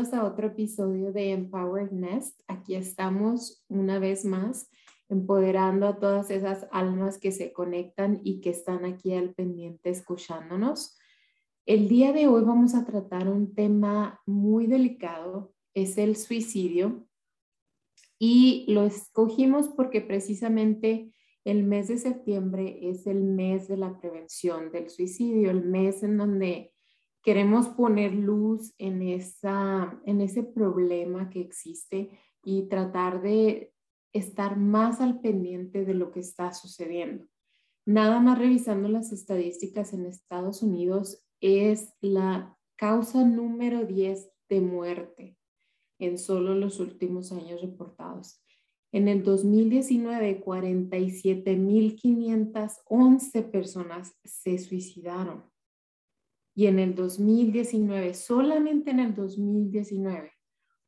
A otro episodio de Empowered Nest. Aquí estamos una vez más empoderando a todas esas almas que se conectan y que están aquí al pendiente escuchándonos. El día de hoy vamos a tratar un tema muy delicado, es el suicidio. Y lo escogimos porque precisamente el mes de septiembre es el mes de la prevención del suicidio, el mes en donde queremos poner luz en, esa, en ese problema que existe y tratar de estar más al pendiente de lo que está sucediendo. Nada más revisando las estadísticas en Estados Unidos es la causa número 10 de muerte en solo los últimos años reportados. En el 2019, 47.511 personas se suicidaron. Y en el 2019, solamente en el 2019,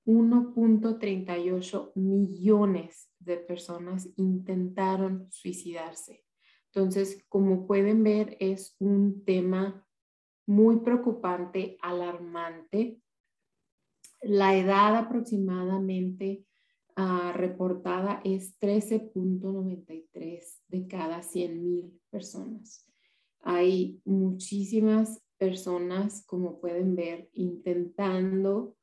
1.38 millones de personas intentaron suicidarse. Entonces, como pueden ver, es un tema muy preocupante, alarmante. La edad aproximadamente uh, reportada es 13.93 de cada 100.000 personas. Hay muchísimas personas, como pueden ver, intentando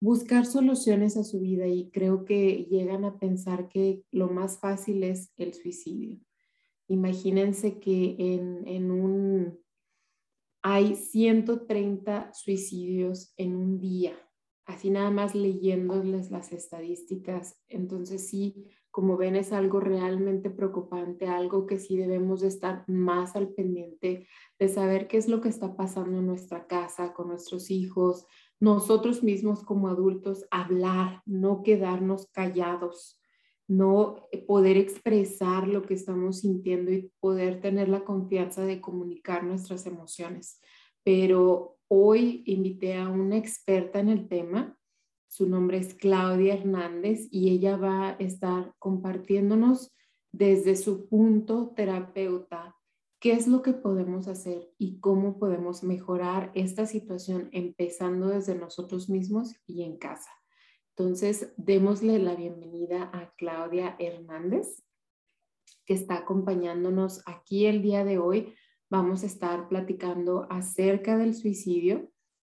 buscar soluciones a su vida y creo que llegan a pensar que lo más fácil es el suicidio. Imagínense que en, en un, hay 130 suicidios en un día, así nada más leyéndoles las estadísticas. Entonces sí, como ven, es algo realmente preocupante, algo que sí debemos de estar más al pendiente de saber qué es lo que está pasando en nuestra casa, con nuestros hijos, nosotros mismos como adultos, hablar, no quedarnos callados, no poder expresar lo que estamos sintiendo y poder tener la confianza de comunicar nuestras emociones. Pero hoy invité a una experta en el tema su nombre es Claudia Hernández y ella va a estar compartiéndonos desde su punto terapeuta qué es lo que podemos hacer y cómo podemos mejorar esta situación empezando desde nosotros mismos y en casa. Entonces, démosle la bienvenida a Claudia Hernández, que está acompañándonos aquí el día de hoy. Vamos a estar platicando acerca del suicidio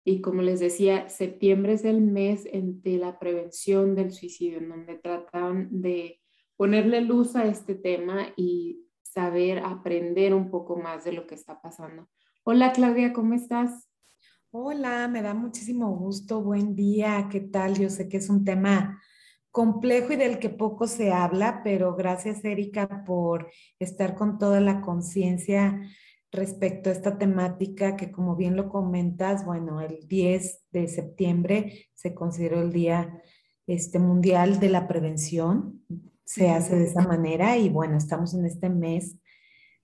y como les decía, septiembre es el mes de la prevención del suicidio, en donde tratan de ponerle luz a este tema y saber aprender un poco más de lo que está pasando. Hola Claudia, ¿cómo estás? Hola, me da muchísimo gusto. Buen día, ¿qué tal? Yo sé que es un tema complejo y del que poco se habla, pero gracias Erika por estar con toda la conciencia respecto a esta temática que como bien lo comentas, bueno, el 10 de septiembre se consideró el Día este, Mundial de la Prevención, se hace de esa manera y bueno, estamos en este mes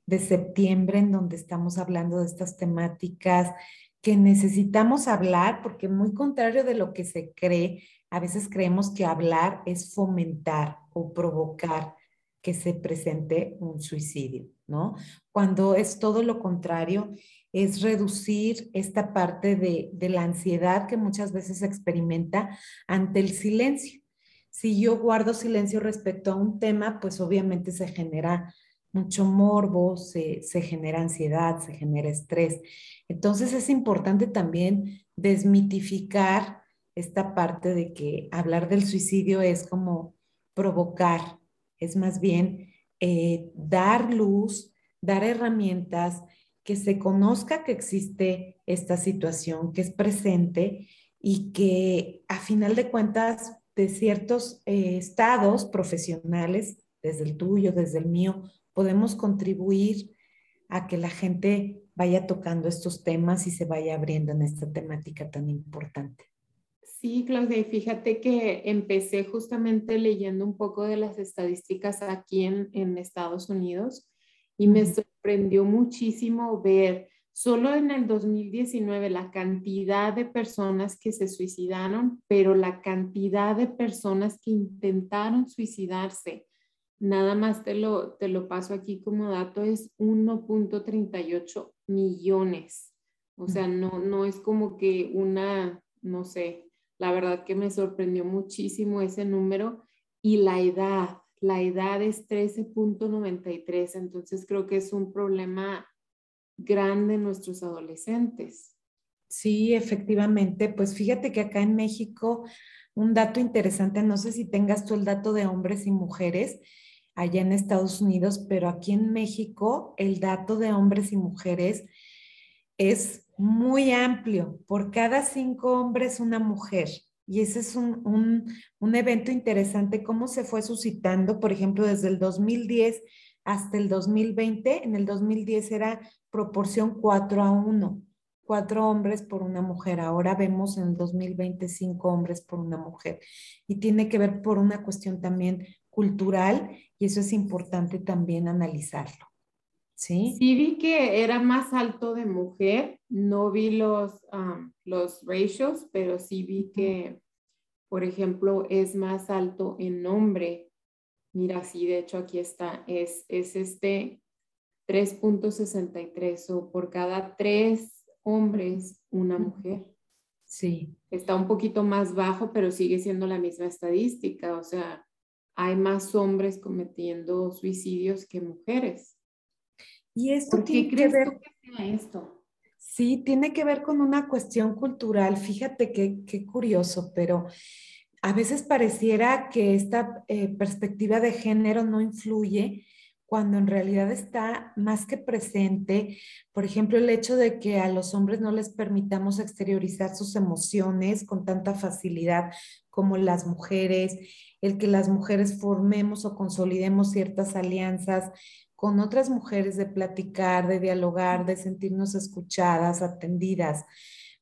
de septiembre en donde estamos hablando de estas temáticas que necesitamos hablar porque muy contrario de lo que se cree, a veces creemos que hablar es fomentar o provocar que se presente un suicidio, ¿no? Cuando es todo lo contrario, es reducir esta parte de, la ansiedad que muchas veces se experimenta ante el silencio. Si yo guardo silencio respecto a un tema, pues obviamente se genera mucho morbo, se, genera ansiedad, se genera estrés. Entonces es importante también desmitificar esta parte de que hablar del suicidio es como provocar es más bien eh, dar luz, dar herramientas, que se conozca que existe esta situación, que es presente y que a final de cuentas de ciertos eh, estados profesionales, desde el tuyo, desde el mío, podemos contribuir a que la gente vaya tocando estos temas y se vaya abriendo en esta temática tan importante. Sí, Claudia, y fíjate que empecé justamente leyendo un poco de las estadísticas aquí en, en Estados Unidos y me sorprendió muchísimo ver solo en el 2019 la cantidad de personas que se suicidaron, pero la cantidad de personas que intentaron suicidarse, nada más te lo, te lo paso aquí como dato, es 1.38 millones. O sea, no, no es como que una, no sé, la verdad que me sorprendió muchísimo ese número y la edad, la edad es 13.93, entonces creo que es un problema grande en nuestros adolescentes. Sí, efectivamente, pues fíjate que acá en México, un dato interesante, no sé si tengas tú el dato de hombres y mujeres allá en Estados Unidos, pero aquí en México el dato de hombres y mujeres es muy amplio. Por cada cinco hombres, una mujer. Y ese es un, evento interesante, cómo se fue suscitando, por ejemplo, desde el 2010 hasta el 2020. En el 2010 era proporción 4 a 1, cuatro hombres por una mujer. Ahora vemos en el 2020 cinco hombres por una mujer. Y tiene que ver por una cuestión también cultural y eso es importante también analizarlo. Sí. Sí vi que era más alto de mujer, no vi los, los ratios, pero sí vi que, por ejemplo, es más alto en hombre. Mira, sí, de hecho aquí está, es, es este 3.63 o por cada tres hombres, una mujer. Sí. Está un poquito más bajo, pero sigue siendo la misma estadística, o sea, hay más hombres cometiendo suicidios que mujeres. Y esto ¿Por qué crees que ver, que esto? Sí, tiene que ver con una cuestión cultural. Fíjate qué, curioso, pero a veces pareciera que esta eh, perspectiva de género no influye cuando en realidad está más que presente, por ejemplo, el hecho de que a los hombres no les permitamos exteriorizar sus emociones con tanta facilidad como las mujeres, el que las mujeres formemos o consolidemos ciertas alianzas con otras mujeres de platicar, de dialogar, de sentirnos escuchadas, atendidas.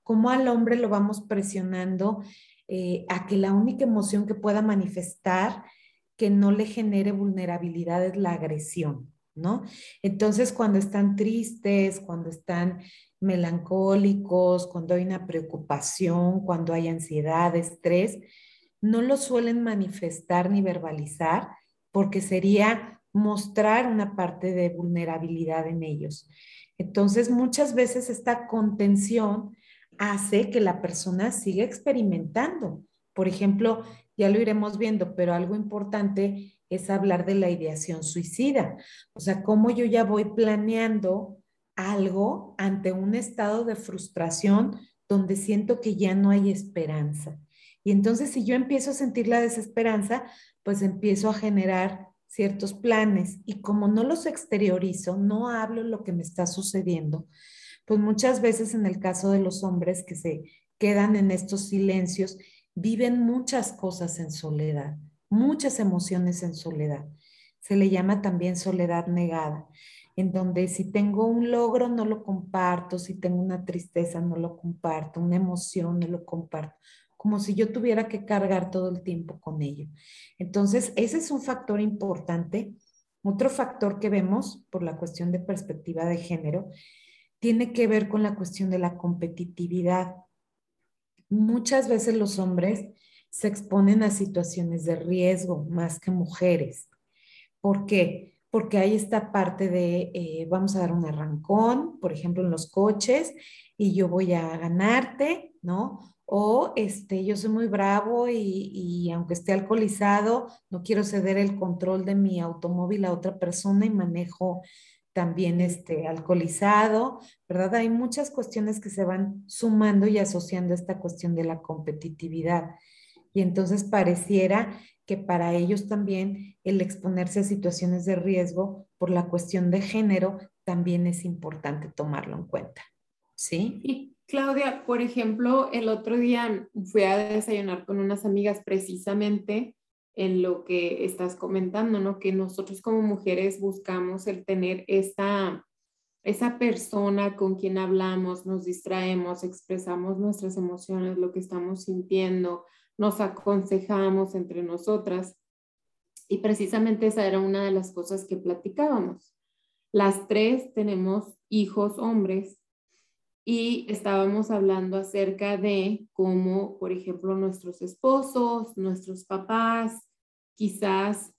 Como al hombre lo vamos presionando eh, a que la única emoción que pueda manifestar que no le genere vulnerabilidad es la agresión, ¿no? Entonces, cuando están tristes, cuando están melancólicos, cuando hay una preocupación, cuando hay ansiedad, estrés, no lo suelen manifestar ni verbalizar porque sería mostrar una parte de vulnerabilidad en ellos. Entonces, muchas veces esta contención hace que la persona siga experimentando. Por ejemplo, ya lo iremos viendo, pero algo importante es hablar de la ideación suicida. O sea, cómo yo ya voy planeando algo ante un estado de frustración donde siento que ya no hay esperanza. Y entonces si yo empiezo a sentir la desesperanza, pues empiezo a generar ciertos planes y como no los exteriorizo, no hablo lo que me está sucediendo, pues muchas veces en el caso de los hombres que se quedan en estos silencios, viven muchas cosas en soledad, muchas emociones en soledad. Se le llama también soledad negada, en donde si tengo un logro no lo comparto, si tengo una tristeza no lo comparto, una emoción no lo comparto como si yo tuviera que cargar todo el tiempo con ello. Entonces, ese es un factor importante. Otro factor que vemos por la cuestión de perspectiva de género tiene que ver con la cuestión de la competitividad. Muchas veces los hombres se exponen a situaciones de riesgo más que mujeres. ¿Por qué? Porque hay esta parte de, eh, vamos a dar un arrancón, por ejemplo, en los coches, y yo voy a ganarte, ¿no? O este, yo soy muy bravo y, aunque esté alcoholizado, no quiero ceder el control de mi automóvil a otra persona y manejo también este, alcoholizado, ¿verdad? Hay muchas cuestiones que se van sumando y asociando a esta cuestión de la competitividad. Y entonces pareciera que para ellos también el exponerse a situaciones de riesgo por la cuestión de género también es importante tomarlo en cuenta. ¿Sí? Claudia, por ejemplo, el otro día fui a desayunar con unas amigas precisamente en lo que estás comentando, ¿no? Que nosotros como mujeres buscamos el tener esta, esa persona con quien hablamos, nos distraemos, expresamos nuestras emociones, lo que estamos sintiendo, nos aconsejamos entre nosotras. Y precisamente esa era una de las cosas que platicábamos. Las tres tenemos hijos hombres y estábamos hablando acerca de cómo, por ejemplo, nuestros esposos, nuestros papás, quizás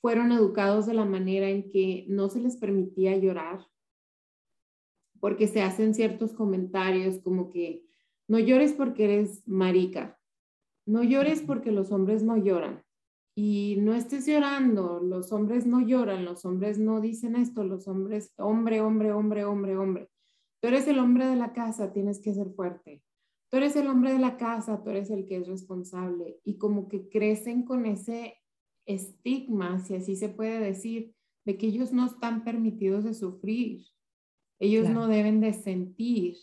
fueron educados de la manera en que no se les permitía llorar, porque se hacen ciertos comentarios como que no llores porque eres marica, no llores porque los hombres no lloran. Y no estés llorando, los hombres no lloran, los hombres no dicen esto, los hombres, hombre, hombre, hombre, hombre, hombre. Tú eres el hombre de la casa, tienes que ser fuerte. Tú eres el hombre de la casa, tú eres el que es responsable. Y como que crecen con ese estigma, si así se puede decir, de que ellos no están permitidos de sufrir. Ellos no deben de sentir.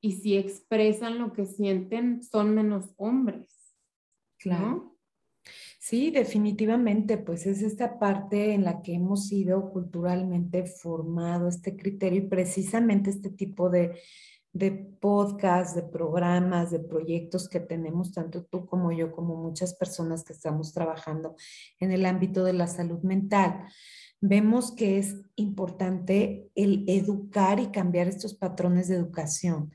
Y si expresan lo que sienten, son menos hombres. Claro. Sí, definitivamente, pues es esta parte en la que hemos sido culturalmente formado este criterio y precisamente este tipo de, de podcasts, de programas, de proyectos que tenemos, tanto tú como yo, como muchas personas que estamos trabajando en el ámbito de la salud mental, vemos que es importante el educar y cambiar estos patrones de educación.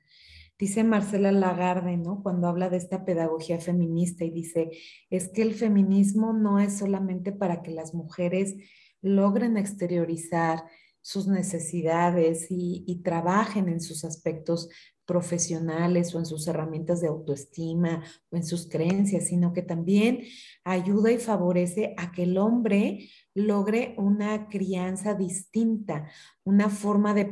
Dice Marcela Lagarde, ¿no? Cuando habla de esta pedagogía feminista y dice, es que el feminismo no es solamente para que las mujeres logren exteriorizar sus necesidades y, y trabajen en sus aspectos profesionales o en sus herramientas de autoestima o en sus creencias, sino que también ayuda y favorece a que el hombre logre una crianza distinta, una forma de,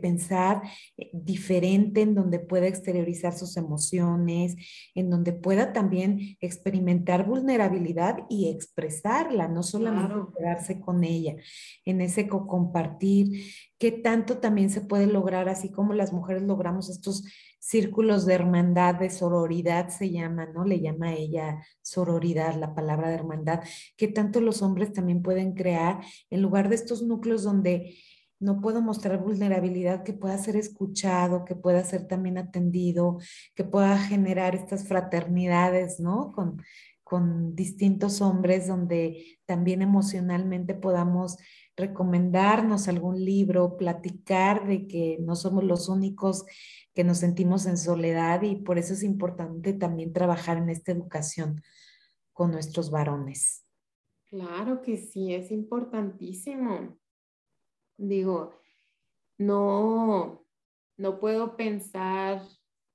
pensar eh, diferente en donde pueda exteriorizar sus emociones, en donde pueda también experimentar vulnerabilidad y expresarla, no solamente quedarse con ella, en ese compartir, que tanto también se puede lograr, así como las mujeres logramos estos círculos de hermandad, de sororidad se llama, ¿no? Le llama ella sororidad, la palabra de hermandad, que tanto los hombres también pueden crear en lugar de estos núcleos donde no puedo mostrar vulnerabilidad, que pueda ser escuchado, que pueda ser también atendido, que pueda generar estas fraternidades, ¿no? Con, con distintos hombres donde también emocionalmente podamos recomendarnos algún libro, platicar de que no somos los únicos que nos sentimos en soledad y por eso es importante también trabajar en esta educación con nuestros varones. Claro que sí, es importantísimo. Digo, no, no puedo pensar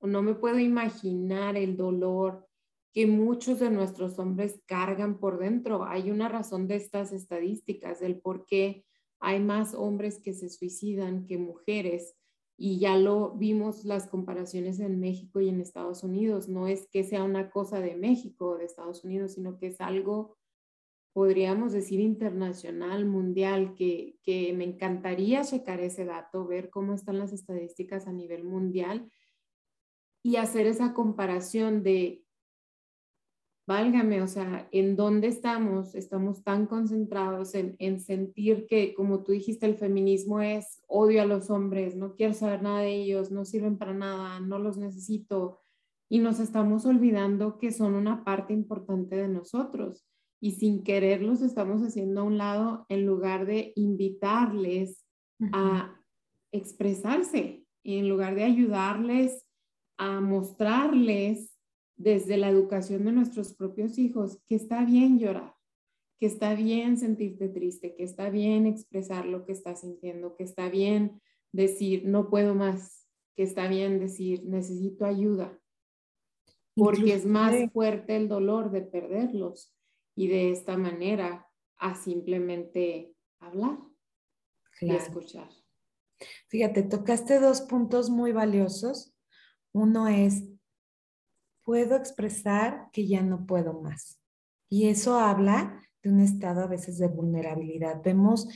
no me puedo imaginar el dolor que muchos de nuestros hombres cargan por dentro. Hay una razón de estas estadísticas, del por qué hay más hombres que se suicidan que mujeres y ya lo vimos las comparaciones en México y en Estados Unidos. No es que sea una cosa de México o de Estados Unidos, sino que es algo, podríamos decir, internacional, mundial, que, que me encantaría checar ese dato, ver cómo están las estadísticas a nivel mundial y hacer esa comparación de válgame, o sea, ¿en dónde estamos? Estamos tan concentrados en, en, sentir que, como tú dijiste, el feminismo es odio a los hombres, no quiero saber nada de ellos, no sirven para nada, no los necesito. Y nos estamos olvidando que son una parte importante de nosotros. Y sin querer los estamos haciendo a un lado en lugar de invitarles a expresarse, en lugar de ayudarles a mostrarles desde la educación de nuestros propios hijos que está bien llorar, que está bien sentirte triste, que está bien expresar lo que estás sintiendo, que está bien decir no puedo más, que está bien decir necesito ayuda, porque es más fuerte el dolor de perderlos y de esta manera a simplemente hablar y escuchar. Fíjate, tocaste dos puntos muy valiosos. Uno es puedo expresar que ya no puedo más. Y eso habla de un estado a veces de vulnerabilidad. Vemos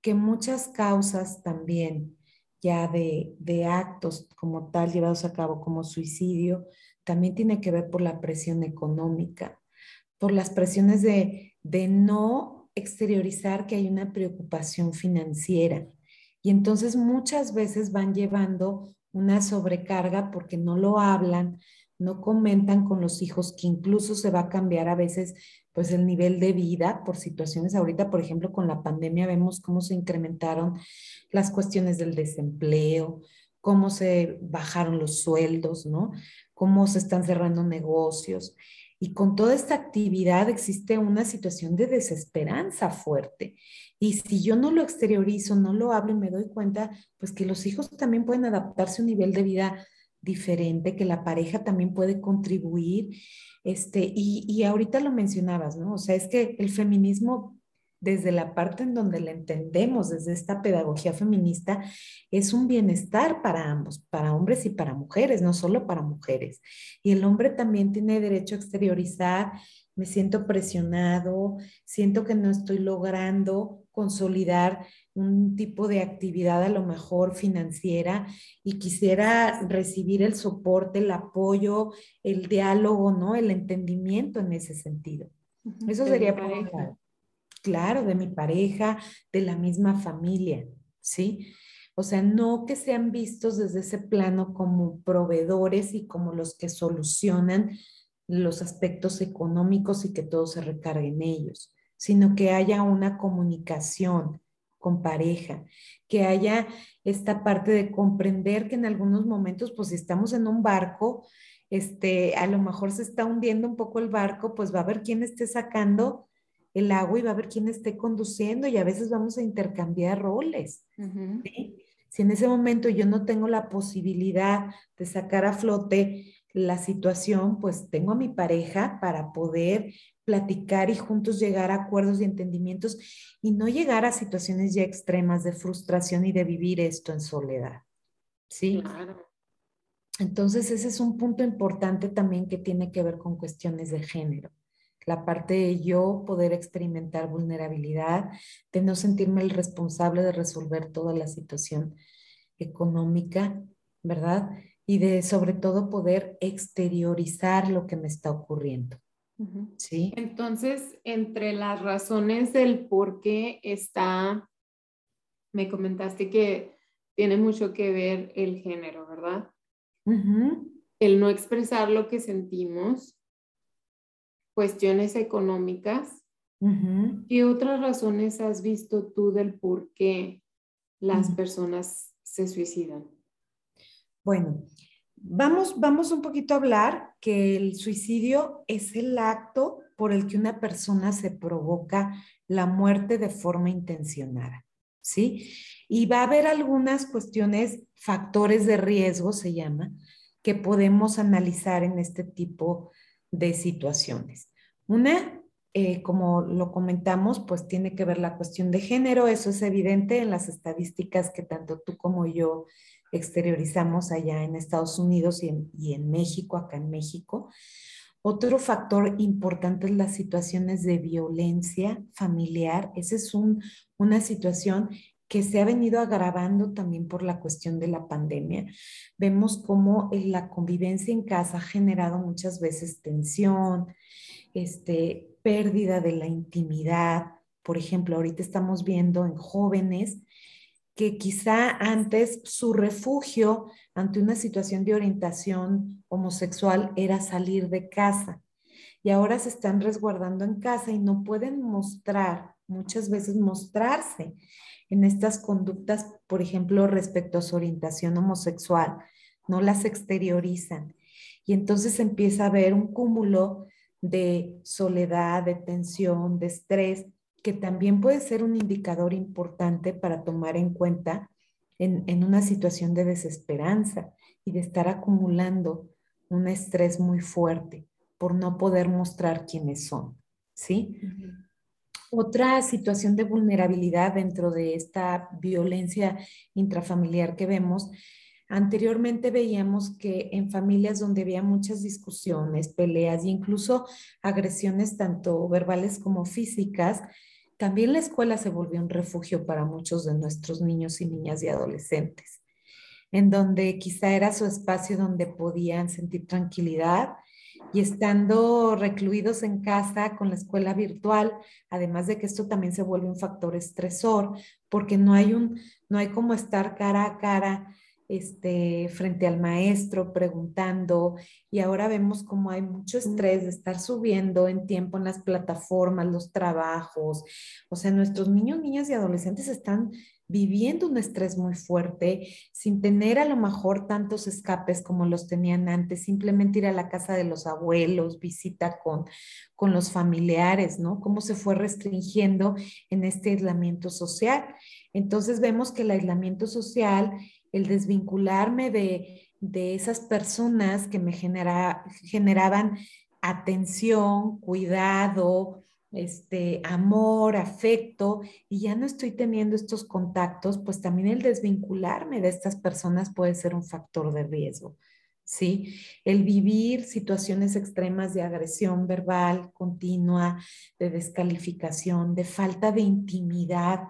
que muchas causas también ya de, de actos como tal llevados a cabo como suicidio, también tiene que ver por la presión económica, por las presiones de, de no exteriorizar que hay una preocupación financiera. Y entonces muchas veces van llevando una sobrecarga porque no lo hablan, no comentan con los hijos que incluso se va a cambiar a veces pues el nivel de vida por situaciones ahorita, por ejemplo, con la pandemia vemos cómo se incrementaron las cuestiones del desempleo, cómo se bajaron los sueldos, ¿no? Cómo se están cerrando negocios. Y con toda esta actividad existe una situación de desesperanza fuerte. Y si yo no lo exteriorizo, no lo hablo y me doy cuenta, pues que los hijos también pueden adaptarse a un nivel de vida diferente, que la pareja también puede contribuir. Este, y, y ahorita lo mencionabas, ¿no? O sea, es que el feminismo desde la parte en donde la entendemos, desde esta pedagogía feminista, es un bienestar para ambos, para hombres y para mujeres, no solo para mujeres. Y el hombre también tiene derecho a exteriorizar, me siento presionado, siento que no estoy logrando consolidar un tipo de actividad a lo mejor financiera y quisiera recibir el soporte, el apoyo, el diálogo, ¿no? El entendimiento en ese sentido. Eso sería por claro, de mi pareja, de la misma familia, ¿sí? O sea, no que sean vistos desde ese plano como proveedores y como los que solucionan los aspectos económicos y que todo se recargue en ellos, sino que haya una comunicación con pareja, que haya esta parte de comprender que en algunos momentos, pues si estamos en un barco, este, a lo mejor se está hundiendo un poco el barco, pues va a haber quien esté sacando el agua y va a haber quien esté conduciendo y a veces vamos a intercambiar roles. Si en ese momento yo no tengo la posibilidad de sacar a flote la situación, pues tengo a mi pareja para poder platicar y juntos llegar a acuerdos y entendimientos y no llegar a situaciones ya extremas de frustración y de vivir esto en soledad. ¿Sí? Claro. Entonces, ese es un punto importante también que tiene que ver con cuestiones de género la parte de yo poder experimentar vulnerabilidad, de no sentirme el responsable de resolver toda la situación económica, ¿verdad? Y de sobre todo poder exteriorizar lo que me está ocurriendo. ¿Sí? Entonces, entre las razones del por qué está, me comentaste que tiene mucho que ver el género, ¿verdad? El no expresar lo que sentimos, cuestiones económicas. ¿Qué otras razones has visto tú del por qué las personas se suicidan? Bueno, vamos, vamos un poquito a hablar que el suicidio es el acto por el que una persona se provoca la muerte de forma intencionada, ¿sí? Y va a haber algunas cuestiones, factores de riesgo se llama, que podemos analizar en este tipo de situaciones. Una, eh, como lo comentamos, pues tiene que ver la cuestión de género, eso es evidente en las estadísticas que tanto tú como yo exteriorizamos allá en Estados Unidos y en, México, acá en México. Otro factor importante es las situaciones de violencia familiar. Esa es una situación que se ha venido agravando también por la cuestión de la pandemia. Vemos cómo la convivencia en casa ha generado muchas veces tensión, este, pérdida de la intimidad. Por ejemplo, ahorita estamos viendo en jóvenes que quizá antes su refugio ante una situación de orientación homosexual era salir de casa y ahora se están resguardando en casa y no pueden mostrar, muchas veces mostrarse en estas conductas, por ejemplo, respecto a su orientación homosexual, no las exteriorizan. Y entonces empieza a haber un cúmulo de soledad, de tensión, de estrés, que también puede ser un indicador importante para tomar en cuenta en, en una situación de desesperanza y de estar acumulando un estrés muy fuerte por no poder mostrar quiénes son, ¿sí? Otra situación de vulnerabilidad dentro de esta violencia intrafamiliar que vemos, anteriormente veíamos que en familias donde había muchas discusiones, peleas e incluso agresiones tanto verbales como físicas, también la escuela se volvió un refugio para muchos de nuestros niños y niñas y adolescentes, en donde quizá era su espacio donde podían sentir tranquilidad y estando recluidos en casa con la escuela virtual, además de que esto también se vuelve un factor estresor, porque no hay un, no hay como estar cara a cara este, frente al maestro preguntando y ahora vemos como hay mucho estrés de estar subiendo en tiempo en las plataformas, los trabajos, o sea, nuestros niños, niñas y adolescentes están viviendo un estrés muy fuerte, sin tener a lo mejor tantos escapes como los tenían antes, simplemente ir a la casa de los abuelos, visita con, con los familiares, ¿no? Cómo se fue restringiendo en este aislamiento social. Entonces vemos que el aislamiento social, el desvincularme de, de esas personas que me genera, generaban atención, cuidado, este, amor, afecto, y ya no estoy teniendo estos contactos, pues también el desvincularme de estas personas puede ser un factor de riesgo. ¿Sí? El vivir situaciones extremas de agresión verbal continua, de descalificación, de falta de intimidad,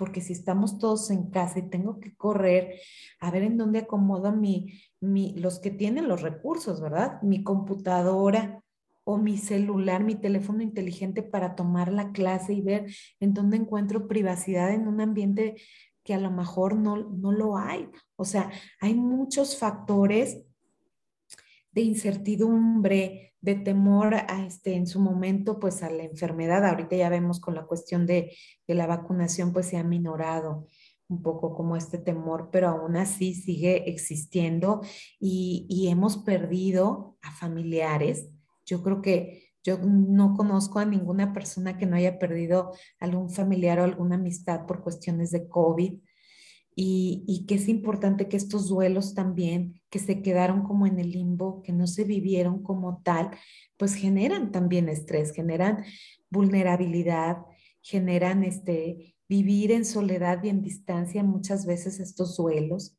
porque si estamos todos en casa y tengo que correr a ver en dónde acomodo mi, mi, los que tienen los recursos, ¿verdad? Mi computadora, o mi celular, mi teléfono inteligente para tomar la clase y ver en dónde encuentro privacidad en un ambiente que a lo mejor no, no lo hay. O sea, hay muchos factores de incertidumbre, de temor a este, en su momento, pues a la enfermedad. Ahorita ya vemos con la cuestión de, de la vacunación, pues se ha minorado un poco como este temor, pero aún así sigue existiendo y, y hemos perdido a familiares yo creo que yo no conozco a ninguna persona que no haya perdido algún familiar o alguna amistad por cuestiones de COVID. Y, que es importante que estos duelos también, que se quedaron como en el limbo, que no se vivieron como tal, pues generan también estrés, generan vulnerabilidad, generan este, vivir en soledad y en distancia muchas veces estos duelos.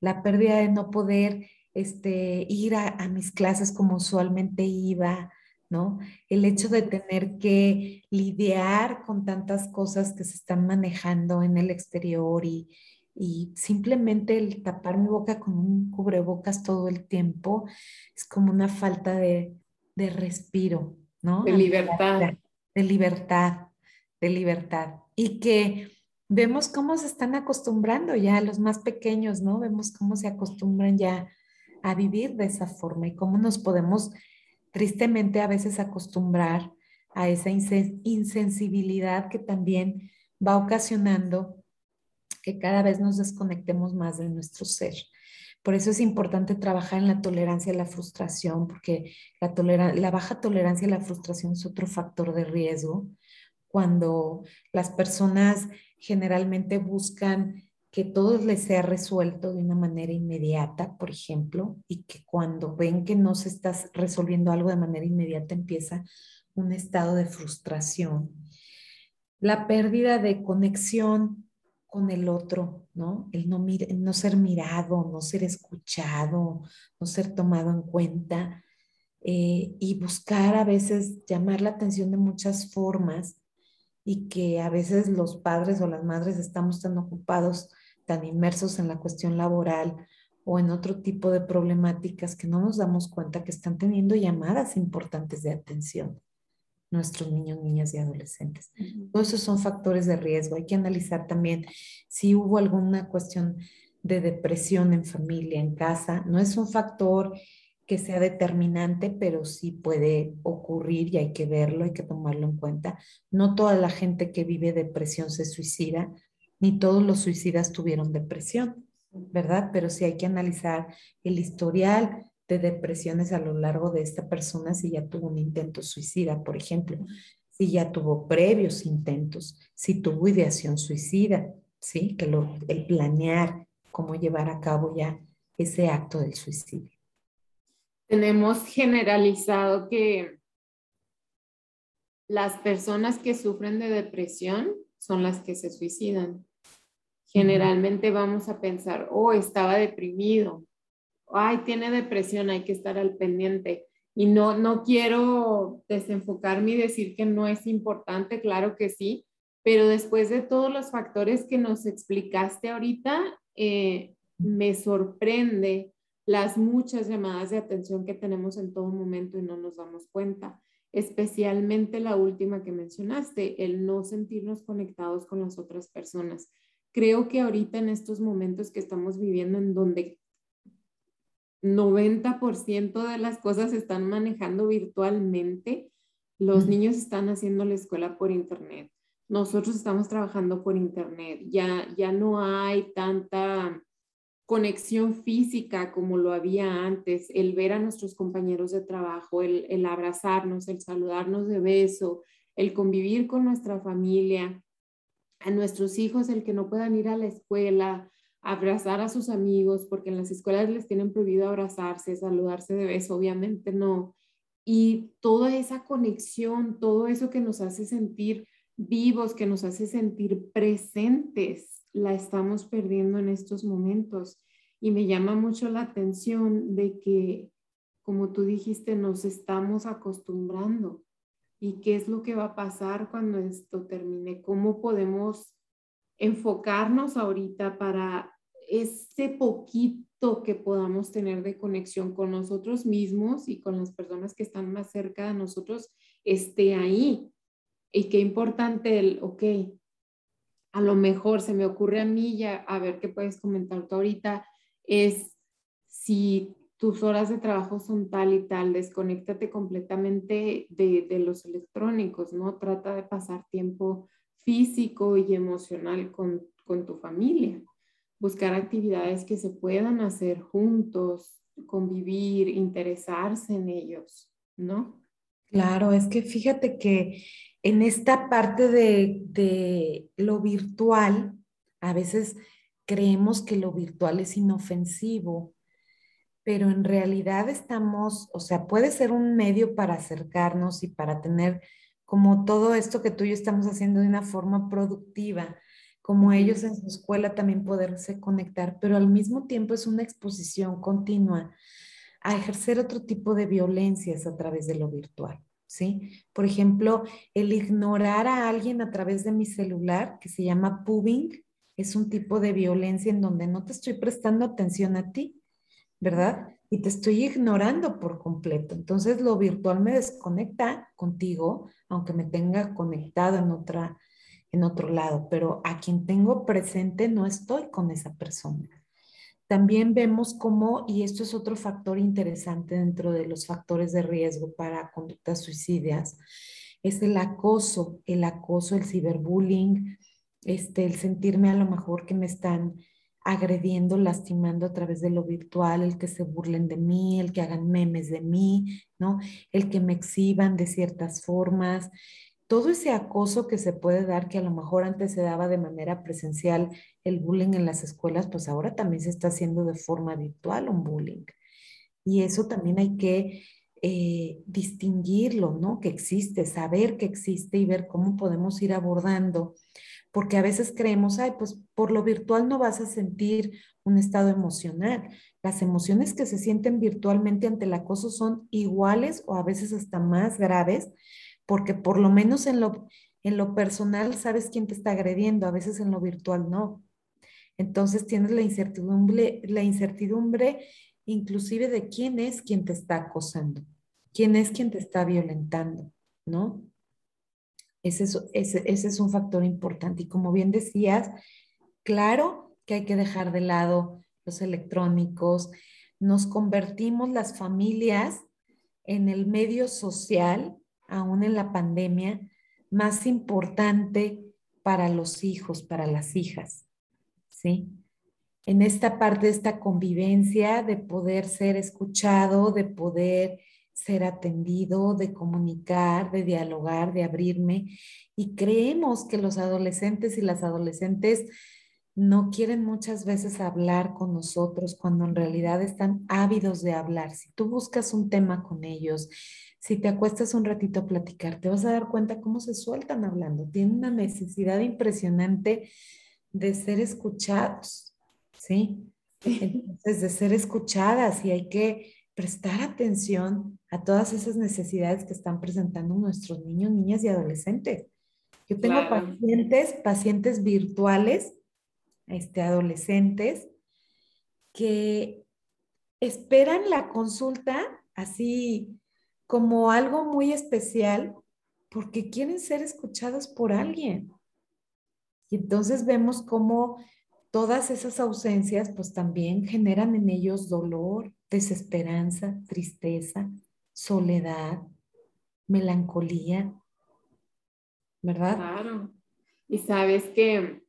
La pérdida de no poder este, ir a, mis clases como usualmente iba, ¿no? El hecho de tener que lidiar con tantas cosas que se están manejando en el exterior y, y simplemente el tapar mi boca con un cubrebocas todo el tiempo es como una falta de, de respiro, ¿no? De libertad. De libertad, de libertad. Y que vemos cómo se están acostumbrando ya los más pequeños, ¿no? Vemos cómo se acostumbran ya a vivir de esa forma y cómo nos podemos tristemente a veces acostumbrar a esa insensibilidad que también va ocasionando que cada vez nos desconectemos más de nuestro ser. Por eso es importante trabajar en la tolerancia a la frustración, porque la, la baja tolerancia a la frustración es otro factor de riesgo. Cuando las personas generalmente buscan que todo les sea resuelto de una manera inmediata, por ejemplo, y que cuando ven que no se está resolviendo algo de manera inmediata empieza un estado de frustración. La pérdida de conexión con el otro, ¿no? El no, ser mirado, no ser escuchado, no ser tomado en cuenta eh, y buscar a veces llamar la atención de muchas formas y que a veces los padres o las madres estamos tan ocupados tan inmersos en la cuestión laboral o en otro tipo de problemáticas que no nos damos cuenta que están teniendo llamadas importantes de atención nuestros niños, niñas y adolescentes. Todos esos son factores de riesgo. Hay que analizar también si hubo alguna cuestión de depresión en familia, en casa. No es un factor que sea determinante, pero sí puede ocurrir y hay que verlo, hay que tomarlo en cuenta. No toda la gente que vive depresión se suicida, ni todos los suicidas tuvieron depresión, ¿verdad? Pero sí hay que analizar el historial de depresiones a lo largo de esta persona si ya tuvo un intento suicida, por ejemplo, si ya tuvo previos intentos, si tuvo ideación suicida, ¿sí? Que lo, el planear cómo llevar a cabo ya ese acto del suicidio. Tenemos generalizado que las personas que sufren de depresión son las que se suicidan generalmente vamos a pensar, oh, estaba deprimido, ay, tiene depresión, hay que estar al pendiente. Y no, no quiero desenfocarme y decir que no es importante, claro que sí, pero después de todos los factores que nos explicaste ahorita, eh, me sorprende las muchas llamadas de atención que tenemos en todo momento y no nos damos cuenta, especialmente la última que mencionaste, el no sentirnos conectados con las otras personas creo que ahorita en estos momentos que estamos viviendo en donde 90% de las cosas se están manejando virtualmente, los niños están haciendo la escuela por internet, nosotros estamos trabajando por internet, ya, ya no hay tanta conexión física como lo había antes, el ver a nuestros compañeros de trabajo, el, el abrazarnos, el saludarnos de beso, el convivir con nuestra familia, a nuestros hijos, el que no puedan ir a la escuela, abrazar a sus amigos, porque en las escuelas les tienen prohibido abrazarse, saludarse de beso, obviamente no. Y toda esa conexión, todo eso que nos hace sentir vivos, que nos hace sentir presentes, la estamos perdiendo en estos momentos. Y me llama mucho la atención de que, como tú dijiste, nos estamos acostumbrando. ¿Y qué es lo que va a pasar cuando esto termine? ¿Cómo podemos enfocarnos ahorita para ese poquito que podamos tener de conexión con nosotros mismos y con las personas que están más cerca de nosotros esté ahí. Y qué importante el, ok, a lo mejor se me ocurre a mí ya, a ver qué puedes comentar tú ahorita, es si tus horas de trabajo son tal y tal, desconéctate completamente de, de los electrónicos, ¿no? Trata de pasar tiempo físico y emocional con, con tu familia buscar actividades que se puedan hacer juntos, convivir, interesarse en ellos, ¿no? Claro, es que fíjate que en esta parte de, de lo virtual, a veces creemos que lo virtual es inofensivo, pero en realidad estamos, o sea, puede ser un medio para acercarnos y para tener como todo esto que tú y yo estamos haciendo de una forma productiva, como ellos en su escuela también poderse conectar, pero al mismo tiempo es una exposición continua a ejercer otro tipo de violencias a través de lo virtual, ¿sí? Por ejemplo, el ignorar a alguien a través de mi celular, que se llama pubbing, es un tipo de violencia en donde no te estoy prestando atención a ti, ¿verdad? Y te estoy ignorando por completo. Entonces, lo virtual me desconecta contigo, aunque me tenga conectado en otra en otro lado, pero a quien tengo presente no estoy con esa persona. También vemos cómo, y esto es otro factor interesante dentro de los factores de riesgo para conductas suicidas, es el acoso, el acoso, el ciberbullying, este, el sentirme a lo mejor que me están agrediendo, lastimando a través de lo virtual, el que se burlen de mí, el que hagan memes de mí, ¿no? El que me exhiban de ciertas formas, todo ese acoso que se puede dar, que a lo mejor antes se daba de manera presencial, el bullying en las escuelas, pues ahora también se está haciendo de forma virtual un bullying. Y eso también hay que eh, distinguirlo, ¿no? Que existe, saber que existe y ver cómo podemos ir abordando, porque a veces creemos, ay, pues por lo virtual no vas a sentir un estado emocional. Las emociones que se sienten virtualmente ante el acoso son iguales o a veces hasta más graves porque por lo menos en lo, en lo personal sabes quién te está agrediendo, a veces en lo virtual no. Entonces tienes la incertidumbre, la incertidumbre inclusive de quién es quien te está acosando, quién es quien te está violentando, ¿no? Ese es, ese, ese es un factor importante. Y como bien decías, claro que hay que dejar de lado los electrónicos, nos convertimos las familias en el medio social aún en la pandemia, más importante para los hijos, para las hijas, ¿sí? En esta parte de esta convivencia, de poder ser escuchado, de poder ser atendido, de comunicar, de dialogar, de abrirme. Y creemos que los adolescentes y las adolescentes no quieren muchas veces hablar con nosotros cuando en realidad están ávidos de hablar. Si tú buscas un tema con ellos, si te acuestas un ratito a platicar, te vas a dar cuenta cómo se sueltan hablando. Tienen una necesidad impresionante de ser escuchados, ¿sí? Entonces, de ser escuchadas y hay que prestar atención a todas esas necesidades que están presentando nuestros niños, niñas y adolescentes. Yo tengo pacientes, pacientes virtuales, este, adolescentes, que esperan la consulta así como algo muy especial porque quieren ser escuchados por alguien. Y entonces vemos cómo todas esas ausencias pues también generan en ellos dolor, desesperanza, tristeza, soledad, melancolía, ¿verdad? Claro. Y sabes que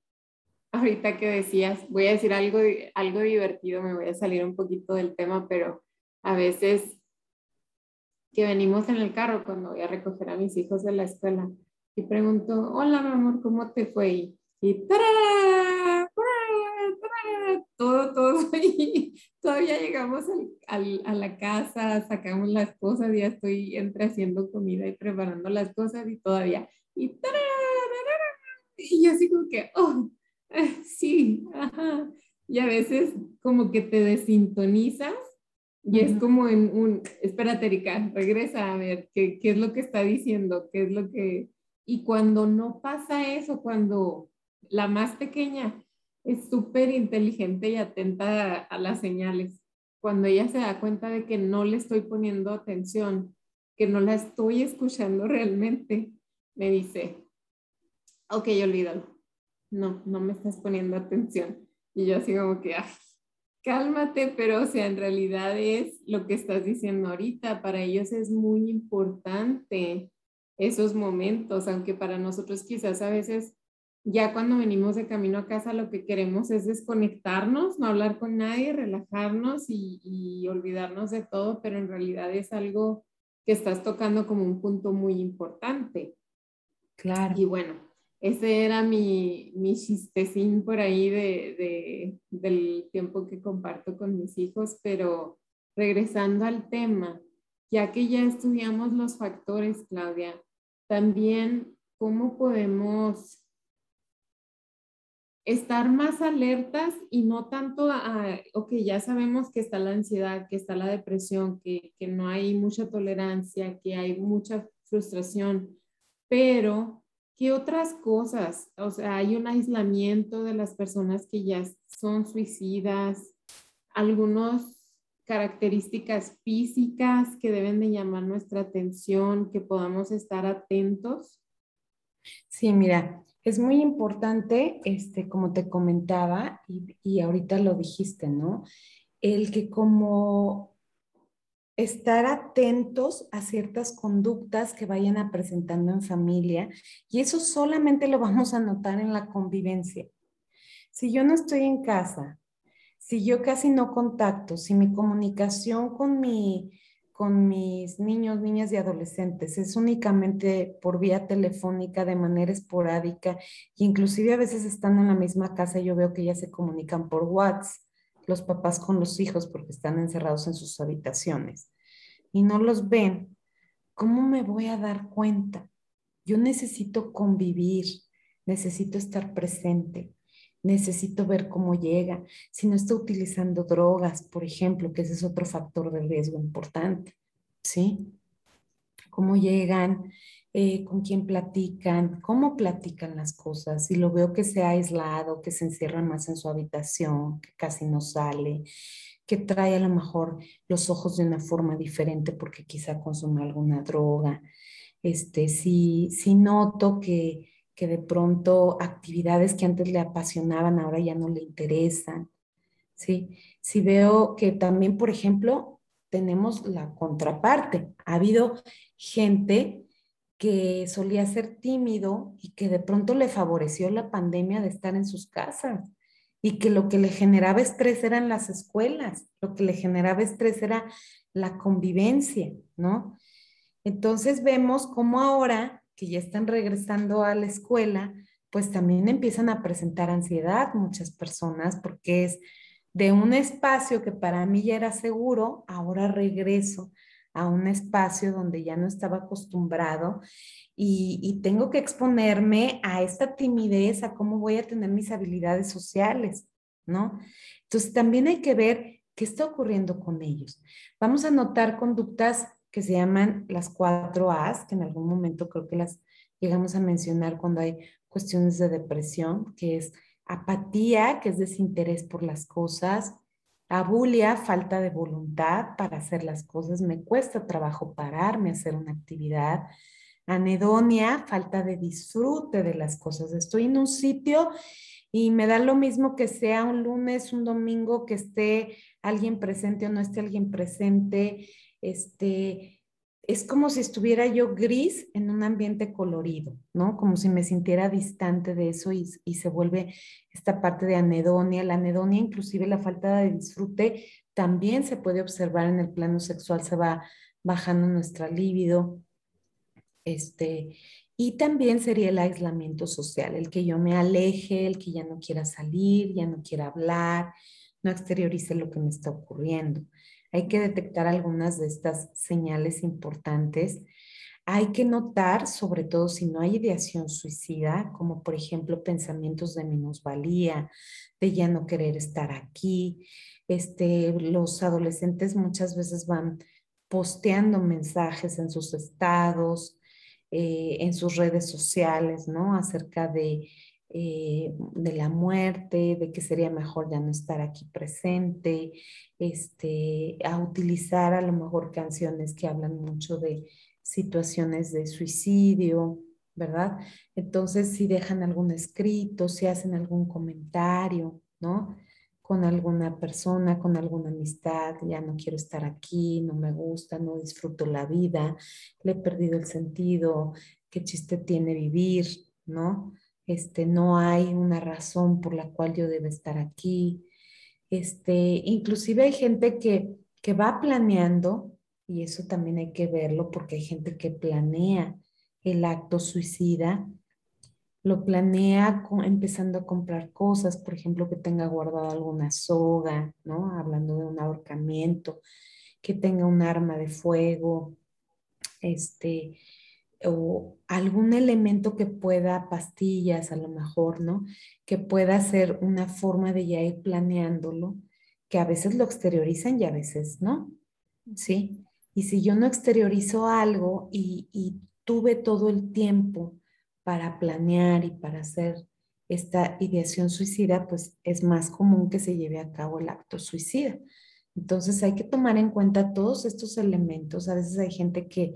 ahorita que decías, voy a decir algo, algo divertido, me voy a salir un poquito del tema, pero a veces que venimos en el carro cuando voy a recoger a mis hijos de la escuela y pregunto, hola mi amor, ¿cómo te fue? Y, y todo, todo, y todavía llegamos al, a la casa, sacamos las cosas, ya estoy entre haciendo comida y preparando las cosas y todavía, y, y yo así como que, oh, sí, ajá. Y a veces como que te desintonizas y es como en un, espérate Erika, regresa a ver qué, qué es lo que está diciendo, qué es lo que... Y cuando no pasa eso, cuando la más pequeña es súper inteligente y atenta a, las señales. Cuando ella se da cuenta de que no le estoy poniendo atención, que no la estoy escuchando realmente, me dice, ok, olvídalo. No, no me estás poniendo atención. Y yo así como que, cálmate, pero o sea, en realidad es lo que estás diciendo ahorita. Para ellos es muy importante esos momentos, aunque para nosotros quizás a veces ya cuando venimos de camino a casa lo que queremos es desconectarnos, no hablar con nadie, relajarnos y, olvidarnos de todo, pero en realidad es algo que estás tocando como un punto muy importante. Claro. Y bueno, ese era mi, mi chistecín por ahí de, del tiempo que comparto con mis hijos, pero regresando al tema, ya que ya estudiamos los factores, Claudia, también cómo podemos estar más alertas y no tanto a, ok, ya sabemos que está la ansiedad, que está la depresión, que, que no hay mucha tolerancia, que hay mucha frustración, pero ¿qué otras cosas? O sea, hay un aislamiento de las personas que ya son suicidas, algunas características físicas que deben de llamar nuestra atención, que podamos estar atentos. Sí, mira, es muy importante, este, como te comentaba, y, y ahorita lo dijiste, ¿no? El que como estar atentos a ciertas conductas que vayan a presentando en familia y eso solamente lo vamos a notar en la convivencia. Si yo no estoy en casa, si yo casi no contacto, si mi comunicación con mi con mis niños, niñas y adolescentes. Es únicamente por vía telefónica, de manera esporádica, e inclusive a veces están en la misma casa yo veo que ya se comunican por WhatsApp, los papás con los hijos porque están encerrados en sus habitaciones y no los ven. ¿Cómo me voy a dar cuenta? Yo necesito convivir, necesito estar presente, necesito ver cómo llega, si no está utilizando drogas, por ejemplo, que ese es otro factor de riesgo importante, ¿sí? Cómo llegan, eh, con quién platican, cómo platican las cosas, si lo veo que se ha aislado, que se encierra más en su habitación, que casi no sale, que trae a lo mejor los ojos de una forma diferente porque quizá consume alguna droga, este, si, si noto que que de pronto actividades que antes le apasionaban ahora ya no le interesan. ¿sí? Si veo que también, por ejemplo, tenemos la contraparte. Ha habido gente que solía ser tímido y que de pronto le favoreció la pandemia de estar en sus casas y que lo que le generaba estrés eran las escuelas, lo que le generaba estrés era la convivencia, ¿no? Entonces vemos cómo ahora que ya están regresando a la escuela, pues también empiezan a presentar ansiedad muchas personas porque es de un espacio que para mí ya era seguro, ahora regreso a un espacio donde ya no estaba acostumbrado y, tengo que exponerme a esta timidez, a cómo voy a tener mis habilidades sociales, ¿no? Entonces también hay que ver qué está ocurriendo con ellos. Vamos a notar conductas que se llaman las cuatro A's, que en algún momento creo que las llegamos a mencionar cuando hay cuestiones de depresión, que es apatía, que es desinterés por las cosas, abulia, falta de voluntad para hacer las cosas, me cuesta trabajo pararme a hacer una actividad, anedonia, falta de disfrute de las cosas. Estoy en un sitio y me da lo mismo que sea un lunes, un domingo, que esté alguien presente o no esté alguien presente, este, es como si estuviera yo gris en un ambiente colorido, ¿no? Como si me sintiera distante de eso y, se vuelve esta parte de anedonia. La anedonia, inclusive la falta de disfrute, también se puede observar en el plano sexual, se va bajando nuestra libido. Este, y también sería el aislamiento social, el que yo me aleje, el que ya no quiera salir, ya no quiera hablar, no exteriorice lo que me está ocurriendo. Hay que detectar algunas de estas señales importantes. Hay que notar, sobre todo si no hay ideación suicida, como por ejemplo pensamientos de minusvalía, de ya no querer estar aquí. Este, los adolescentes muchas veces van posteando mensajes en sus estados, eh, en sus redes sociales, ¿no? Acerca de eh, de la muerte, de que sería mejor ya no estar aquí presente, este, a utilizar a lo mejor canciones que hablan mucho de situaciones de suicidio, ¿verdad? Entonces, si dejan algún escrito, si hacen algún comentario, ¿no? Con alguna persona, con alguna amistad, ya no quiero estar aquí, no me gusta, no disfruto la vida, le he perdido el sentido, qué chiste tiene vivir, ¿no? Este, no hay una razón por la cual yo deba estar aquí. Este, inclusive hay gente que, que va planeando, y eso también hay que verlo porque hay gente que planea el acto suicida, lo planea empezando a comprar cosas, por ejemplo, que tenga guardado alguna soga, ¿no? Hablando de un ahorcamiento, que tenga un arma de fuego, este, o algún elemento que pueda, pastillas a lo mejor, ¿no? Que pueda ser una forma de ya ir planeándolo, que a veces lo exteriorizan y a veces no, ¿sí? Y si yo no exteriorizo algo y, y tuve todo el tiempo para planear y para hacer esta ideación suicida, pues es más común que se lleve a cabo el acto suicida. Entonces hay que tomar en cuenta todos estos elementos. A veces hay gente que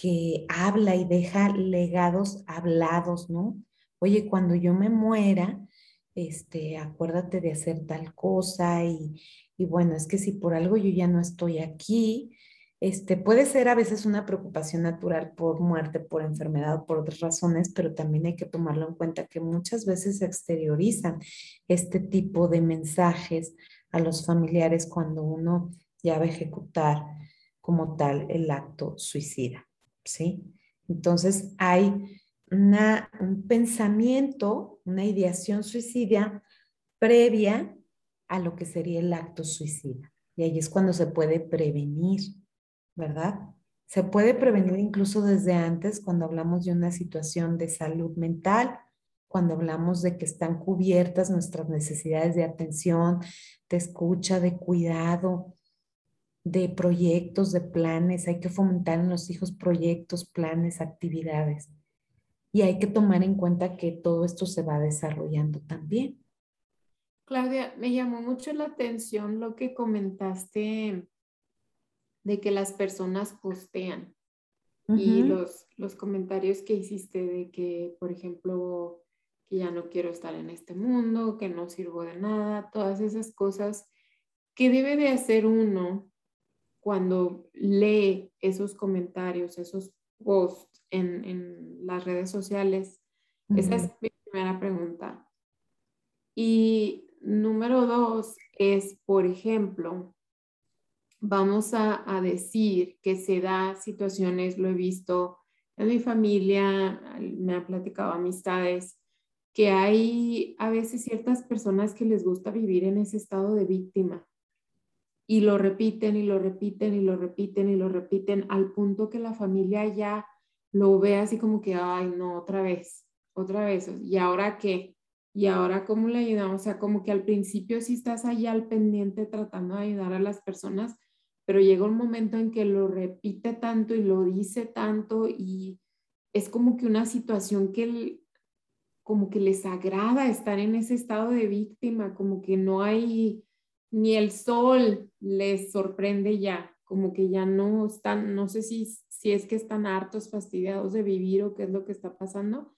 que habla y deja legados hablados, ¿no? Oye, cuando yo me muera, este, acuérdate de hacer tal cosa y, y bueno, es que si por algo yo ya no estoy aquí, este, puede ser a veces una preocupación natural por muerte, por enfermedad, por otras razones, pero también hay que tomarlo en cuenta que muchas veces se exteriorizan este tipo de mensajes a los familiares cuando uno ya va a ejecutar como tal el acto suicida. ¿Sí? Entonces hay un pensamiento, una ideación suicida previa a lo que sería el acto suicida. Y ahí es cuando se puede prevenir, ¿verdad? Se puede prevenir incluso desde antes cuando hablamos de una situación de salud mental, cuando hablamos de que están cubiertas nuestras necesidades de atención, de escucha, de cuidado, de proyectos, de planes, hay que fomentar en los hijos proyectos, planes, actividades. Y hay que tomar en cuenta que todo esto se va desarrollando también. Claudia, me llamó mucho la atención lo que comentaste de que las personas postean y los, los comentarios que hiciste de que, por ejemplo, que ya no quiero estar en este mundo, que no sirvo de nada, todas esas cosas que debe de hacer uno cuando lee esos comentarios, esos posts en, las redes sociales? Esa es mi primera pregunta. Y número dos es, por ejemplo, vamos a, a, decir que se da situaciones, lo he visto en mi familia, me ha platicado amistades, que hay a veces ciertas personas que les gusta vivir en ese estado de víctima y lo repiten y lo repiten y lo repiten y lo repiten al punto que la familia ya lo ve así como que, ay, no, otra vez, otra vez, ¿y ahora qué? ¿Y ahora cómo le ayudamos? O sea, como que al principio sí estás allá al pendiente tratando de ayudar a las personas, pero llega un momento en que lo repite tanto y lo dice tanto y es como que una situación que como que les agrada estar en ese estado de víctima, como que no hay ni el sol les sorprende ya, como que ya no están, no sé si, si es que están hartos, fastidiados de vivir o qué es lo que está pasando,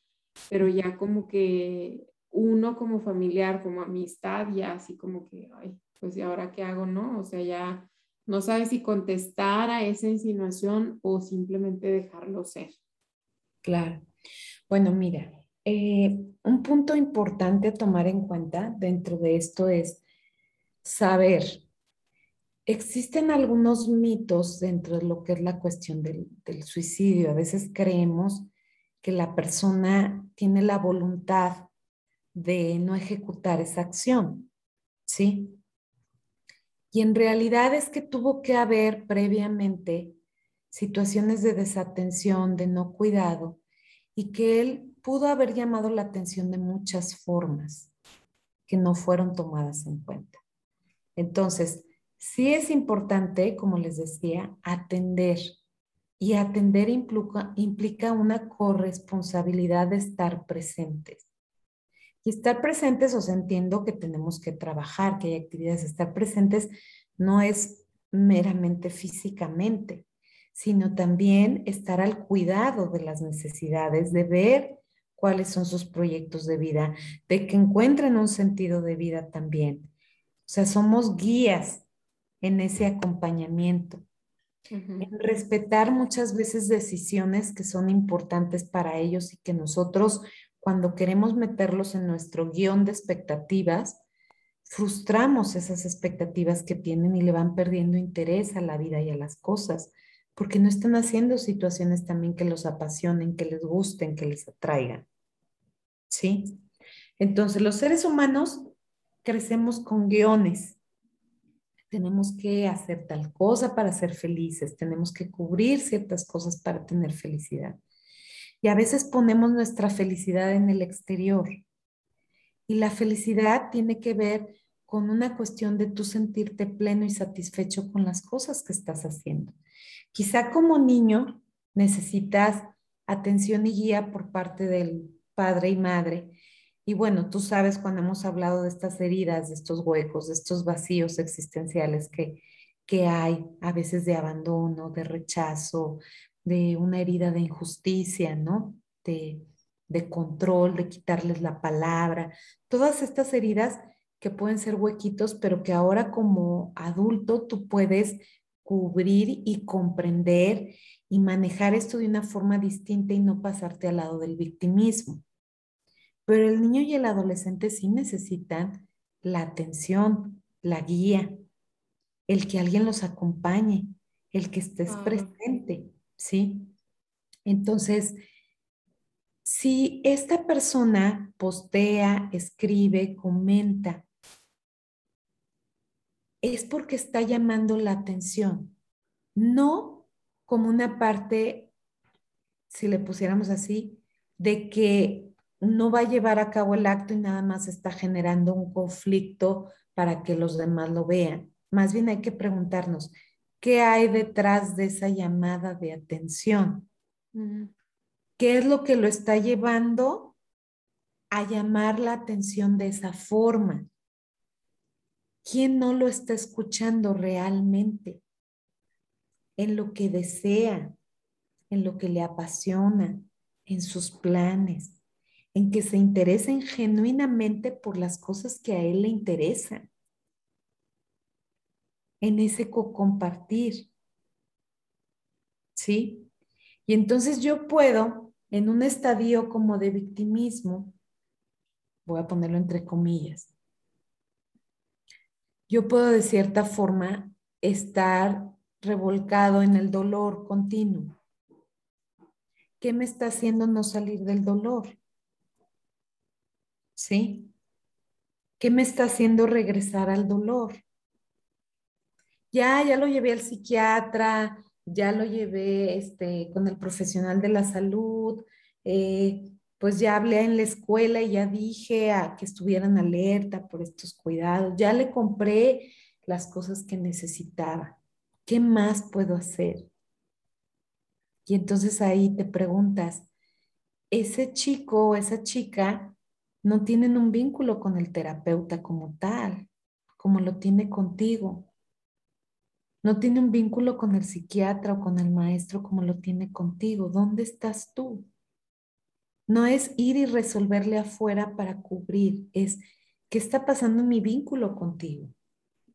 pero ya como que uno como familiar, como amistad, ya así como que, ay, pues ¿y ahora qué hago, no? O sea, ya No sabe si contestar a esa insinuación o simplemente dejarlo ser. Claro. Bueno, mira, eh, un punto importante a tomar en cuenta dentro de esto es saber, existen algunos mitos dentro de lo que es la cuestión del, suicidio. A veces creemos que la persona tiene la voluntad de no ejecutar esa acción, ¿sí? Y en realidad es que tuvo que haber previamente situaciones de desatención, de no cuidado, y que él pudo haber llamado la atención de muchas formas que no fueron tomadas en cuenta. Entonces, sí es importante, como les decía, atender. Y atender implica, una corresponsabilidad de estar presentes. Y estar presentes, os entiendo que tenemos que trabajar, que hay actividades. Estar presentes no es meramente físicamente, sino también estar al cuidado de las necesidades, de ver cuáles son sus proyectos de vida, de que encuentren un sentido de vida también. O sea, somos guías en ese acompañamiento, en respetar muchas veces decisiones que son importantes para ellos y que nosotros cuando queremos meterlos en nuestro guion de expectativas, frustramos esas expectativas que tienen y le van perdiendo interés a la vida y a las cosas, porque no están haciendo situaciones también que los apasionen, que les gusten, que les atraigan. ¿Sí? Entonces, los seres humanos crecemos con guiones. Tenemos que hacer tal cosa para ser felices, tenemos que cubrir ciertas cosas para tener felicidad. Y a veces ponemos nuestra felicidad en el exterior. Y la felicidad tiene que ver con una cuestión de tú sentirte pleno y satisfecho con las cosas que estás haciendo. Quizá como niño necesitas atención y guía por parte del padre y madre. Y bueno, tú sabes cuando hemos hablado de estas heridas, de estos huecos, de estos vacíos existenciales que, que hay, a veces de abandono, de rechazo, de una herida de injusticia, ¿no? De, de control, de quitarles la palabra, todas estas heridas que pueden ser huequitos, pero que ahora como adulto tú puedes cubrir y comprender y manejar esto de una forma distinta y no pasarte al lado del victimismo. Pero el niño y el adolescente sí necesitan la atención, la guía, el que alguien los acompañe, el que estés presente. ¿sí? Entonces, si esta persona postea, escribe, comenta, es porque está llamando la atención, no como una parte, si le pusiéramos así, de que no va a llevar a cabo el acto y nada más está generando un conflicto para que los demás lo vean. Más bien hay que preguntarnos, ¿Qué hay detrás de esa llamada de atención? ¿Qué es lo que lo está llevando a llamar la atención de esa forma? ¿Quién no lo está escuchando realmente? En lo que desea, en lo que le apasiona, en sus planes, en que se interesen genuinamente por las cosas que a él le interesan en ese co-compartir. ¿Sí? Y entonces yo puedo, en un estadio como de victimismo, voy a ponerlo entre comillas, yo puedo de cierta forma estar revolcado en el dolor continuo. ¿Qué me está haciendo no salir del dolor? ¿Sí? ¿Qué me está haciendo regresar al dolor? ya, ya lo llevé al psiquiatra, ya lo llevé este, con el profesional de la salud, eh, pues ya hablé en la escuela y ya dije a que estuvieran alerta por estos cuidados, ya le compré las cosas que necesitaba. ¿Qué más puedo hacer? Y entonces ahí te preguntas, ese chico o esa chica no tienen un vínculo con el terapeuta como tal, como lo tiene contigo no tiene un vínculo con el psiquiatra o con el maestro como lo tiene contigo. ¿Dónde estás tú? No es ir y resolverle afuera para cubrir, es qué está pasando en mi vínculo contigo.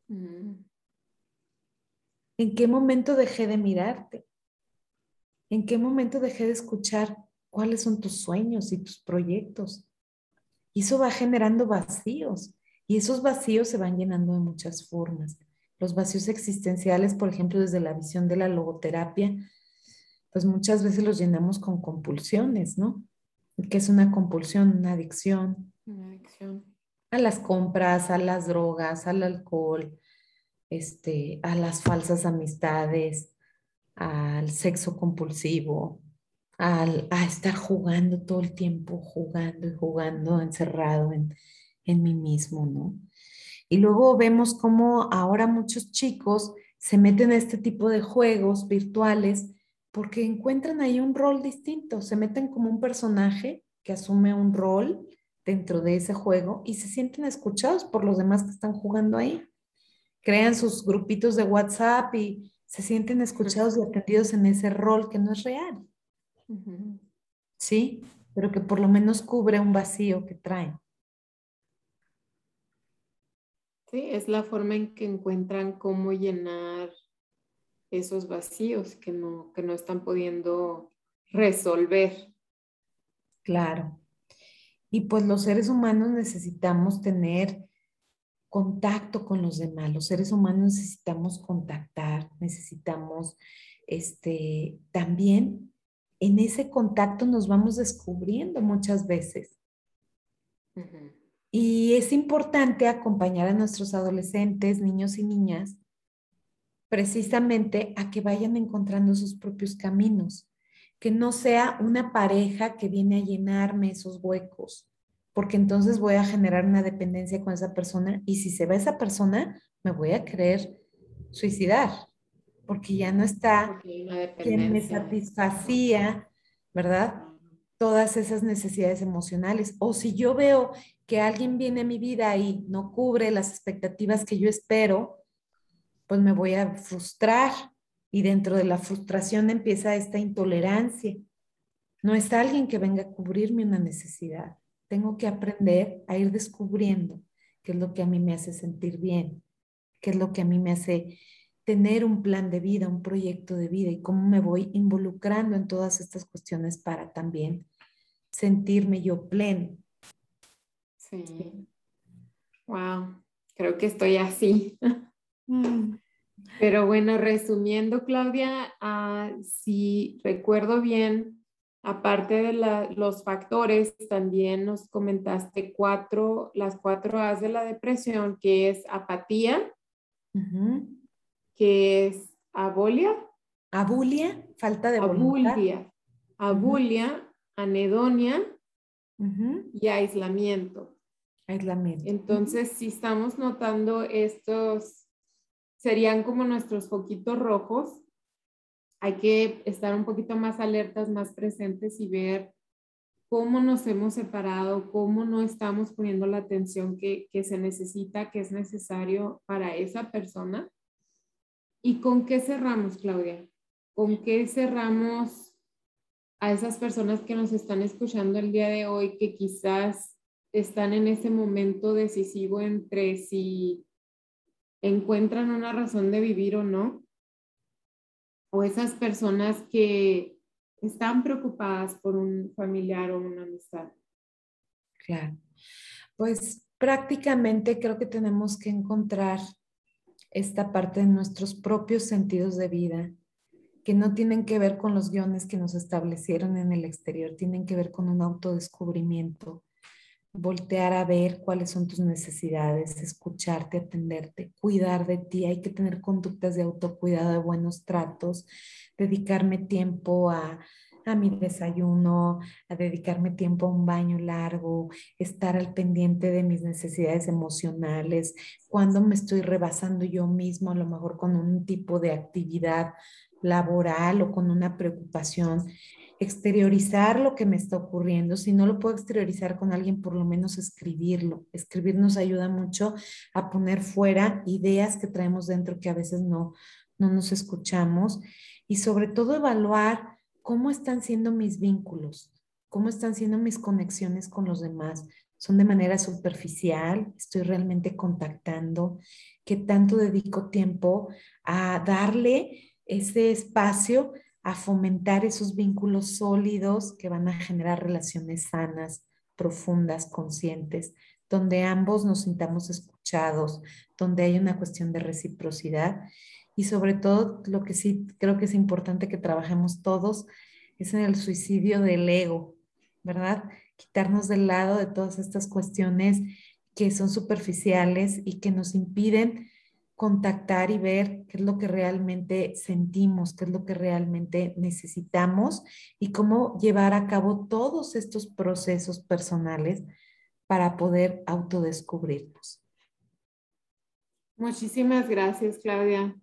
Mm. ¿En qué momento dejé de mirarte? ¿En qué momento dejé de escuchar cuáles son tus sueños y tus proyectos? Y eso va generando vacíos y esos vacíos se van llenando de muchas formas. Los vacíos existenciales, por ejemplo, desde la visión de la logoterapia, pues muchas veces los llenamos con compulsiones, ¿no? ¿Qué es una compulsión? Una adicción. Una adicción. A las compras, a las drogas, al alcohol, este, a las falsas amistades, al sexo compulsivo, a estar jugando todo el tiempo, jugando y jugando, encerrado en, en mí mismo, ¿no? Y luego vemos cómo ahora muchos chicos se meten a este tipo de juegos virtuales porque encuentran ahí un rol distinto, se meten como un personaje que asume un rol dentro de ese juego y se sienten escuchados por los demás que están jugando ahí. Crean sus grupitos de WhatsApp y se sienten escuchados y atendidos en ese rol que no es real. Sí, pero que por lo menos cubre un vacío que traen. Sí, es la forma en que encuentran cómo llenar esos vacíos que no, que no están pudiendo resolver. Claro. Y pues los seres humanos necesitamos tener contacto con los demás. Los seres humanos necesitamos contactar, necesitamos este también en ese contacto nos vamos descubriendo muchas veces. Y es importante acompañar a nuestros adolescentes, niños y niñas precisamente a que vayan encontrando sus propios caminos, que no sea una pareja que viene a llenarme esos huecos, porque entonces voy a generar una dependencia con esa persona y si se va esa persona, me voy a querer suicidar, porque ya no está quien me satisfacía, ¿verdad? Todas esas necesidades emocionales. O si yo veo que alguien viene a mi vida y no cubre las expectativas que yo espero, pues me voy a frustrar y dentro de la frustración empieza esta intolerancia. No es alguien que venga a cubrirme una necesidad. Tengo que aprender a ir descubriendo qué es lo que a mí me hace sentir bien, qué es lo que a mí me hace tener un plan de vida, un proyecto de vida y cómo me voy involucrando en todas estas cuestiones para también sentirme yo pleno. Sí. Wow, creo que estoy así. Mm. Pero bueno, resumiendo, Claudia, ah, si recuerdo bien, aparte de los factores, también nos comentaste cuatro, las cuatro A's de la depresión, que es apatía, que es abolia. Abulia, falta de voluntad. Abulia, abulia, anedonia y aislamiento. Aislamiento. Entonces, si estamos notando estos serían como nuestros foquitos rojos. Hay que estar un poquito más alertas, más presentes y ver cómo nos hemos separado, cómo no estamos poniendo la atención que, que se necesita, que es necesario para esa persona. ¿Y con qué cerramos, Claudia? ¿Con qué cerramos a esas personas que nos están escuchando el día de hoy, que quizás están en ese momento decisivo entre si encuentran una razón de vivir o no, o esas personas que están preocupadas por un familiar o una amistad. Claro, pues prácticamente creo que tenemos que encontrar esta parte de nuestros propios sentidos de vida, que no tienen que ver con los guiones que nos establecieron en el exterior, tienen que ver con un autodescubrimiento, voltear a ver cuáles son tus necesidades, escucharte, atenderte, cuidar de ti. Hay que tener conductas de autocuidado, de buenos tratos, dedicarme tiempo a, a mi desayuno, a dedicarme tiempo a un baño largo, estar al pendiente de mis necesidades emocionales, cuando me estoy rebasando yo mismo, a lo mejor con un tipo de actividad laboral o con una preocupación exteriorizar lo que me está ocurriendo. Si no lo puedo exteriorizar con alguien, por lo menos escribirlo. Escribir nos ayuda mucho a poner fuera ideas que traemos dentro que a veces no, no nos escuchamos y sobre todo evaluar cómo están siendo mis vínculos, cómo están siendo mis conexiones con los demás, son de manera superficial, estoy realmente contactando, qué tanto dedico tiempo a darle ese espacio a fomentar esos vínculos sólidos que van a generar relaciones sanas, profundas, conscientes, donde ambos nos sintamos escuchados, donde hay una cuestión de reciprocidad y sobre todo lo que sí creo que es importante que trabajemos todos es en el suicidio del ego, ¿verdad? Quitarnos del lado de todas estas cuestiones que son superficiales y que nos impiden contactar y ver qué es lo que realmente sentimos, qué es lo que realmente necesitamos y cómo llevar a cabo todos estos procesos personales para poder autodescubrirnos. Muchísimas gracias, Claudia.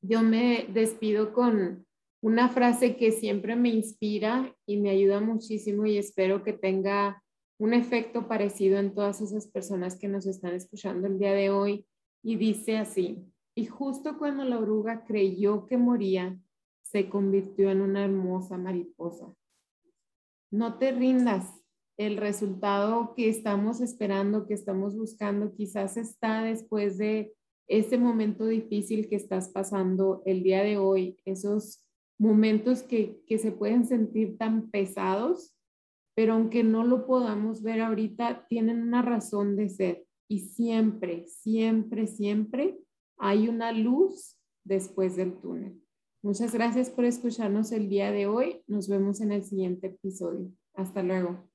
Yo me despido con una frase que siempre me inspira y me ayuda muchísimo y espero que tenga un efecto parecido en todas esas personas que nos están escuchando el día de hoy. Y dice así, y justo cuando la oruga creyó que moría, se convirtió en una hermosa mariposa. No te rindas, el resultado que estamos esperando, que estamos buscando, quizás está después de ese momento difícil que estás pasando el día de hoy, esos momentos que, que se pueden sentir tan pesados, pero aunque no lo podamos ver ahorita, tienen una razón de ser. Y siempre, siempre, siempre hay una luz después del túnel. Muchas gracias por escucharnos el día de hoy. Nos vemos en el siguiente episodio. Hasta luego.